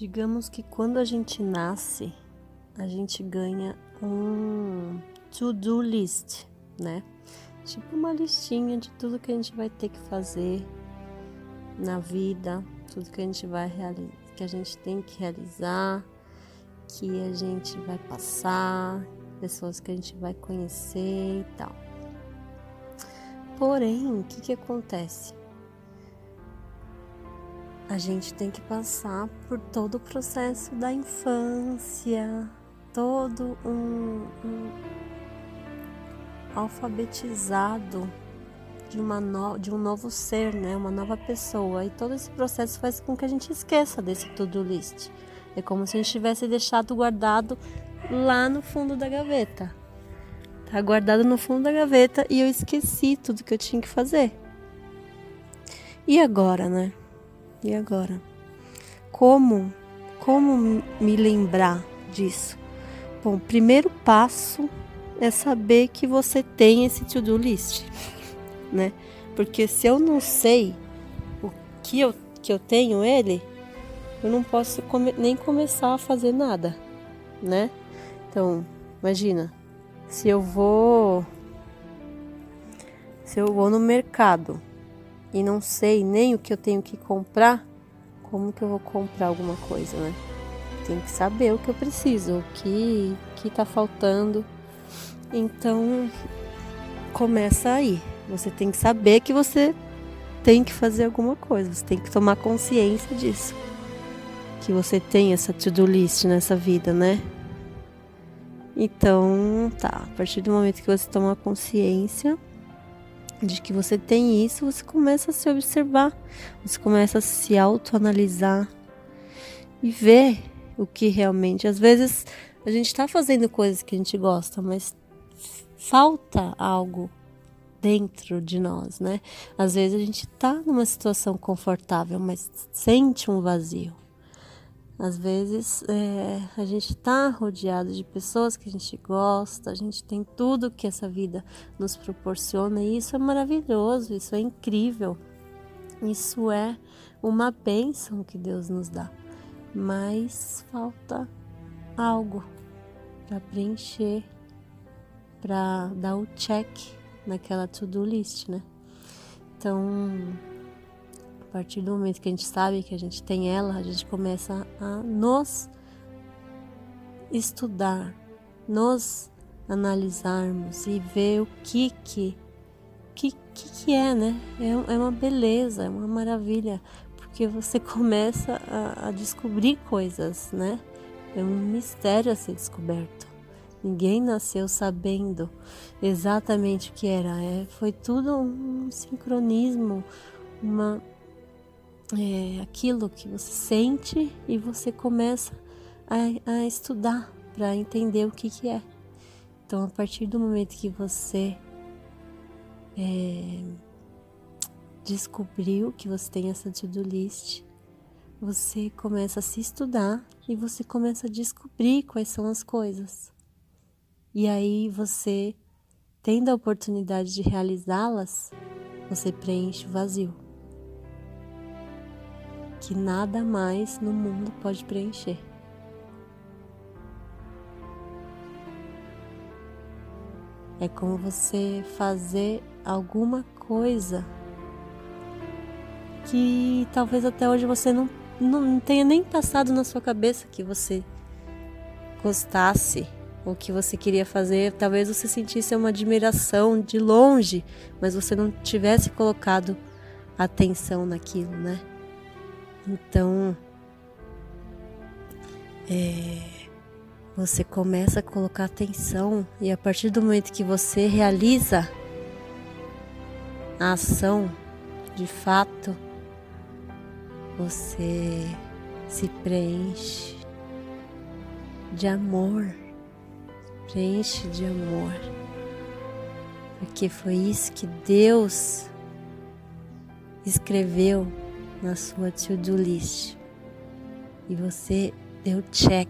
Digamos que quando a gente nasce, a gente ganha um to-do list, né? Tipo uma listinha de tudo que a gente vai ter que fazer na vida, tudo que a gente vai que a gente tem que realizar, que a gente vai passar, pessoas que a gente vai conhecer e tal. Porém, o que, que acontece? A gente tem que passar por todo o processo da infância, todo um, um alfabetizado de, uma no, de um novo ser, né? uma nova pessoa. E todo esse processo faz com que a gente esqueça desse to-do list. É como se a gente tivesse deixado guardado lá no fundo da gaveta. Tá guardado no fundo da gaveta e eu esqueci tudo que eu tinha que fazer. E agora, né? E agora? Como como me lembrar disso? Bom, primeiro passo é saber que você tem esse to-do list, né? Porque se eu não sei o que eu, que eu tenho ele, eu não posso come, nem começar a fazer nada, né? Então, imagina, se eu vou se eu vou no mercado e não sei nem o que eu tenho que comprar, como que eu vou comprar alguma coisa, né? Tenho que saber o que eu preciso, o que que tá faltando. Então, começa aí. Você tem que saber que você tem que fazer alguma coisa, você tem que tomar consciência disso. Que você tem essa to-do list nessa vida, né? Então, tá, a partir do momento que você toma consciência, de que você tem isso, você começa a se observar, você começa a se autoanalisar e ver o que realmente. Às vezes a gente está fazendo coisas que a gente gosta, mas falta algo dentro de nós, né? Às vezes a gente está numa situação confortável, mas sente um vazio. Às vezes é, a gente está rodeado de pessoas que a gente gosta, a gente tem tudo que essa vida nos proporciona e isso é maravilhoso, isso é incrível, isso é uma bênção que Deus nos dá, mas falta algo para preencher, para dar o check naquela to-do list, né? Então a partir do momento que a gente sabe que a gente tem ela, a gente começa a nos estudar, nos analisarmos e ver o que que que, que, que é, né? É, é uma beleza, é uma maravilha, porque você começa a, a descobrir coisas, né? É um mistério a ser descoberto. Ninguém nasceu sabendo exatamente o que era. É, foi tudo um sincronismo, uma é, aquilo que você sente e você começa a, a estudar para entender o que, que é. Então, a partir do momento que você é, descobriu que você tem essa to-do list, você começa a se estudar e você começa a descobrir quais são as coisas. E aí você, tendo a oportunidade de realizá-las, você preenche o vazio que nada mais no mundo pode preencher. É como você fazer alguma coisa que talvez até hoje você não, não tenha nem passado na sua cabeça que você gostasse ou que você queria fazer. Talvez você sentisse uma admiração de longe, mas você não tivesse colocado atenção naquilo, né? Então, é, você começa a colocar atenção e a partir do momento que você realiza a ação, de fato, você se preenche de amor, preenche de amor, porque foi isso que Deus escreveu na sua to-do list. E você deu check